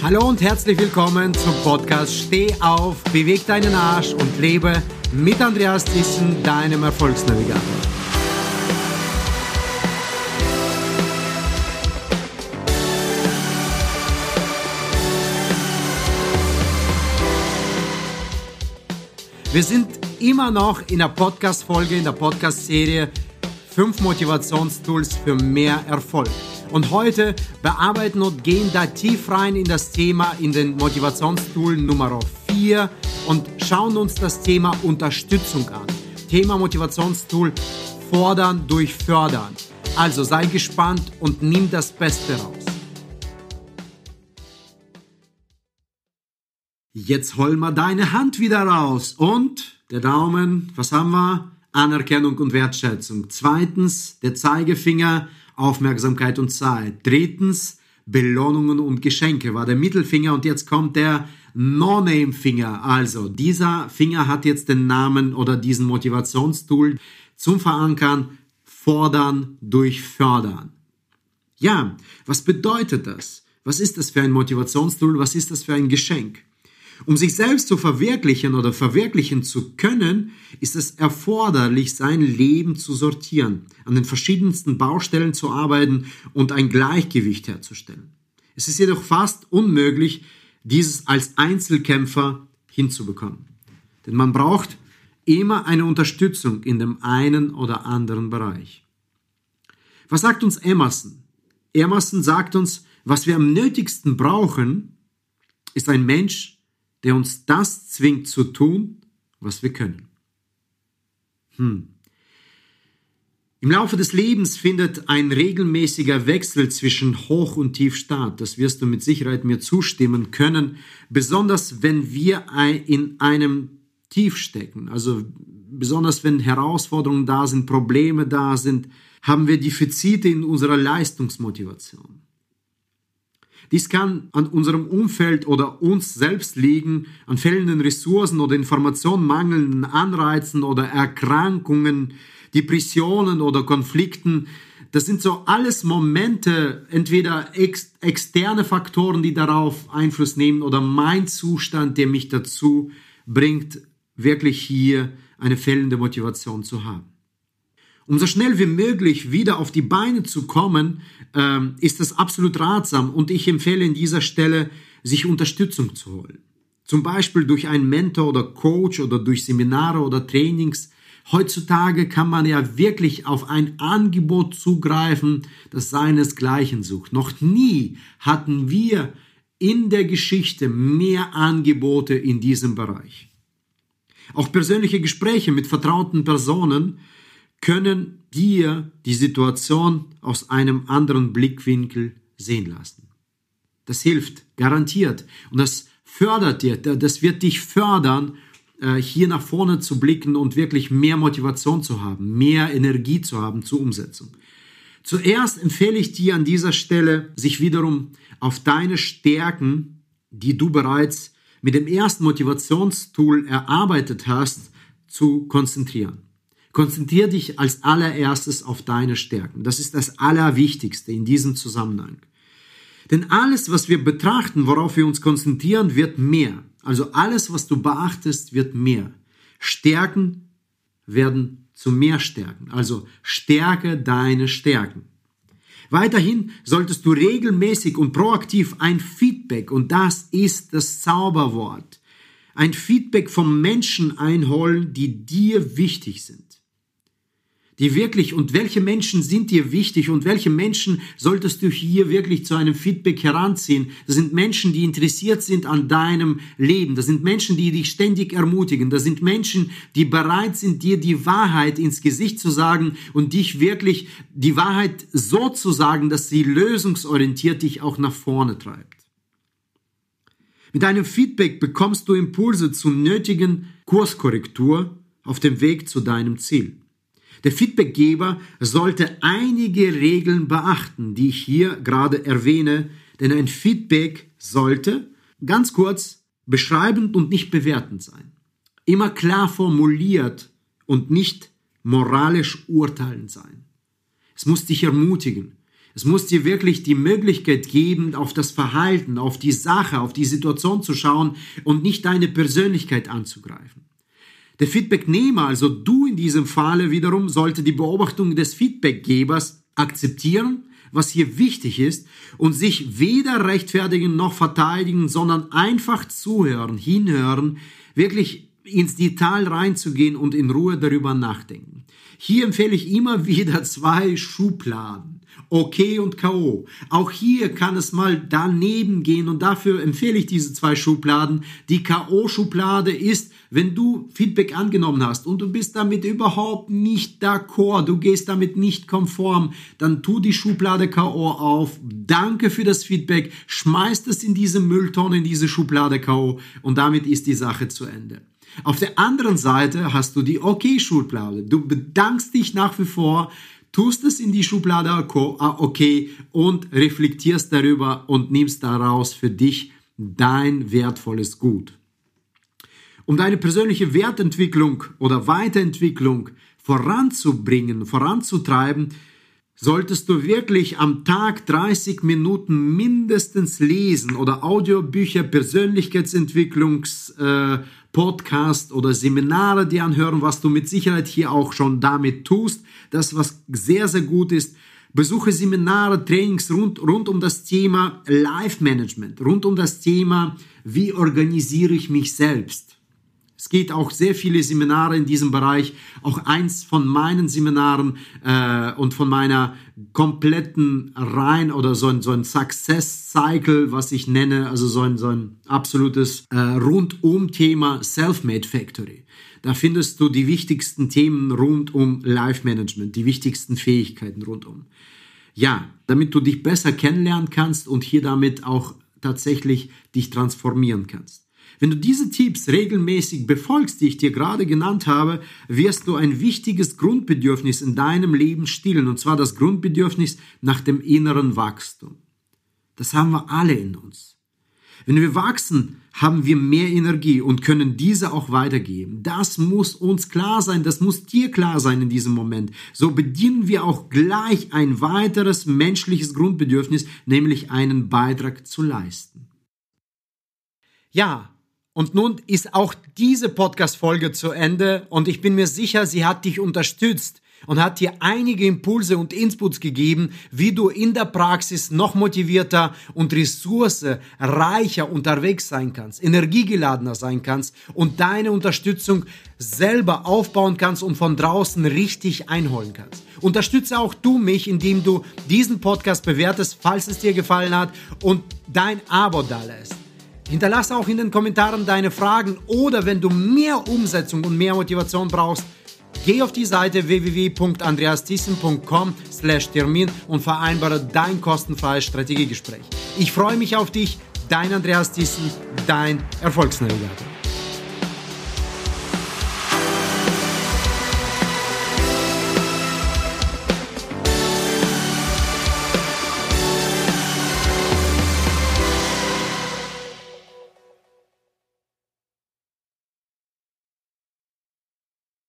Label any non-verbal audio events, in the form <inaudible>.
Hallo und herzlich willkommen zum Podcast Steh auf, beweg deinen Arsch und lebe mit Andreas Thyssen, deinem Erfolgsnavigator. Wir sind immer noch in der Podcast-Folge, in der Podcast-Serie 5 Motivationstools für mehr Erfolg. Und heute bearbeiten und gehen da tief rein in das Thema, in den Motivationstool Nummer 4 und schauen uns das Thema Unterstützung an. Thema Motivationstool Fordern durch Fördern. Also sei gespannt und nimm das Beste raus. Jetzt hol mal deine Hand wieder raus und der Daumen, was haben wir? Anerkennung und Wertschätzung. Zweitens, der Zeigefinger, Aufmerksamkeit und Zeit. Drittens, Belohnungen und Geschenke war der Mittelfinger und jetzt kommt der No-Name-Finger. Also, dieser Finger hat jetzt den Namen oder diesen Motivationstool zum Verankern fordern durch fördern. Ja, was bedeutet das? Was ist das für ein Motivationstool? Was ist das für ein Geschenk? Um sich selbst zu verwirklichen oder verwirklichen zu können, ist es erforderlich, sein Leben zu sortieren, an den verschiedensten Baustellen zu arbeiten und ein Gleichgewicht herzustellen. Es ist jedoch fast unmöglich, dieses als Einzelkämpfer hinzubekommen. Denn man braucht immer eine Unterstützung in dem einen oder anderen Bereich. Was sagt uns Emerson? Emerson sagt uns, was wir am nötigsten brauchen, ist ein Mensch, der uns das zwingt zu tun, was wir können. Hm. Im Laufe des Lebens findet ein regelmäßiger Wechsel zwischen Hoch und Tief statt. Das wirst du mit Sicherheit mir zustimmen können, besonders wenn wir in einem Tief stecken. Also besonders wenn Herausforderungen da sind, Probleme da sind, haben wir Defizite in unserer Leistungsmotivation. Dies kann an unserem Umfeld oder uns selbst liegen, an fehlenden Ressourcen oder Informationen, mangelnden Anreizen oder Erkrankungen, Depressionen oder Konflikten. Das sind so alles Momente, entweder ex externe Faktoren, die darauf Einfluss nehmen oder mein Zustand, der mich dazu bringt, wirklich hier eine fehlende Motivation zu haben. Um so schnell wie möglich wieder auf die Beine zu kommen, ähm, ist das absolut ratsam und ich empfehle in dieser Stelle, sich Unterstützung zu holen. Zum Beispiel durch einen Mentor oder Coach oder durch Seminare oder Trainings. Heutzutage kann man ja wirklich auf ein Angebot zugreifen, das seinesgleichen sucht. Noch nie hatten wir in der Geschichte mehr Angebote in diesem Bereich. Auch persönliche Gespräche mit vertrauten Personen können dir die Situation aus einem anderen Blickwinkel sehen lassen. Das hilft, garantiert. Und das fördert dir, das wird dich fördern, äh, hier nach vorne zu blicken und wirklich mehr Motivation zu haben, mehr Energie zu haben zur Umsetzung. Zuerst empfehle ich dir an dieser Stelle, sich wiederum auf deine Stärken, die du bereits mit dem ersten Motivationstool erarbeitet hast, zu konzentrieren. Konzentriere dich als allererstes auf deine Stärken. Das ist das Allerwichtigste in diesem Zusammenhang. Denn alles, was wir betrachten, worauf wir uns konzentrieren, wird mehr. Also alles, was du beachtest, wird mehr. Stärken werden zu mehr Stärken. Also stärke deine Stärken. Weiterhin solltest du regelmäßig und proaktiv ein Feedback, und das ist das Zauberwort, ein Feedback vom Menschen einholen, die dir wichtig sind die wirklich und welche Menschen sind dir wichtig und welche Menschen solltest du hier wirklich zu einem Feedback heranziehen. Das sind Menschen, die interessiert sind an deinem Leben. Das sind Menschen, die dich ständig ermutigen. Das sind Menschen, die bereit sind, dir die Wahrheit ins Gesicht zu sagen und dich wirklich die Wahrheit so zu sagen, dass sie lösungsorientiert dich auch nach vorne treibt. Mit deinem Feedback bekommst du Impulse zur nötigen Kurskorrektur auf dem Weg zu deinem Ziel. Der Feedbackgeber sollte einige Regeln beachten, die ich hier gerade erwähne, denn ein Feedback sollte, ganz kurz, beschreibend und nicht bewertend sein. Immer klar formuliert und nicht moralisch urteilend sein. Es muss dich ermutigen. Es muss dir wirklich die Möglichkeit geben, auf das Verhalten, auf die Sache, auf die Situation zu schauen und nicht deine Persönlichkeit anzugreifen. Der Feedbacknehmer, also du in diesem Falle wiederum, sollte die Beobachtung des Feedbackgebers akzeptieren, was hier wichtig ist, und sich weder rechtfertigen noch verteidigen, sondern einfach zuhören, hinhören, wirklich ins Detail reinzugehen und in Ruhe darüber nachdenken. Hier empfehle ich immer <laughs> wieder zwei Schubladen. OK und KO. Auch hier kann es mal daneben gehen und dafür empfehle ich diese zwei Schubladen. Die KO-Schublade ist, wenn du Feedback angenommen hast und du bist damit überhaupt nicht d'accord, du gehst damit nicht konform, dann tu die Schublade KO auf. Danke für das Feedback, schmeißt es in diese Mülltonne, in diese Schublade KO und damit ist die Sache zu Ende. Auf der anderen Seite hast du die OK-Schublade. Du bedankst dich nach wie vor, tust es in die Schublade ah, okay und reflektierst darüber und nimmst daraus für dich dein wertvolles Gut. Um deine persönliche Wertentwicklung oder Weiterentwicklung voranzubringen, voranzutreiben, solltest du wirklich am Tag 30 Minuten mindestens lesen oder Audiobücher, Persönlichkeitsentwicklungs, äh, oder Seminare dir anhören, was du mit Sicherheit hier auch schon damit tust. Das, was sehr, sehr gut ist. Besuche Seminare, Trainings rund, rund um das Thema Life Management, rund um das Thema, wie organisiere ich mich selbst. Es geht auch sehr viele Seminare in diesem Bereich. Auch eins von meinen Seminaren äh, und von meiner kompletten Rein oder so ein, so ein Success Cycle, was ich nenne, also so ein, so ein absolutes äh, Rundum-Thema Self-Made Factory. Da findest du die wichtigsten Themen rund um Life Management, die wichtigsten Fähigkeiten rundum. Ja, damit du dich besser kennenlernen kannst und hier damit auch tatsächlich dich transformieren kannst. Wenn du diese Tipps regelmäßig befolgst, die ich dir gerade genannt habe, wirst du ein wichtiges Grundbedürfnis in deinem Leben stillen, und zwar das Grundbedürfnis nach dem inneren Wachstum. Das haben wir alle in uns. Wenn wir wachsen, haben wir mehr Energie und können diese auch weitergeben. Das muss uns klar sein, das muss dir klar sein in diesem Moment. So bedienen wir auch gleich ein weiteres menschliches Grundbedürfnis, nämlich einen Beitrag zu leisten. Ja, und nun ist auch diese Podcast-Folge zu Ende und ich bin mir sicher, sie hat dich unterstützt und hat dir einige Impulse und Inputs gegeben, wie du in der Praxis noch motivierter und ressourcereicher unterwegs sein kannst, energiegeladener sein kannst und deine Unterstützung selber aufbauen kannst und von draußen richtig einholen kannst. Unterstütze auch du mich, indem du diesen Podcast bewertest, falls es dir gefallen hat und dein Abo da lässt. Hinterlasse auch in den Kommentaren deine Fragen oder wenn du mehr Umsetzung und mehr Motivation brauchst, geh auf die Seite www.andreasthyssen.com Termin und vereinbare dein kostenfreies Strategiegespräch. Ich freue mich auf dich, dein Andreas Thyssen, dein Erfolgsnavigator.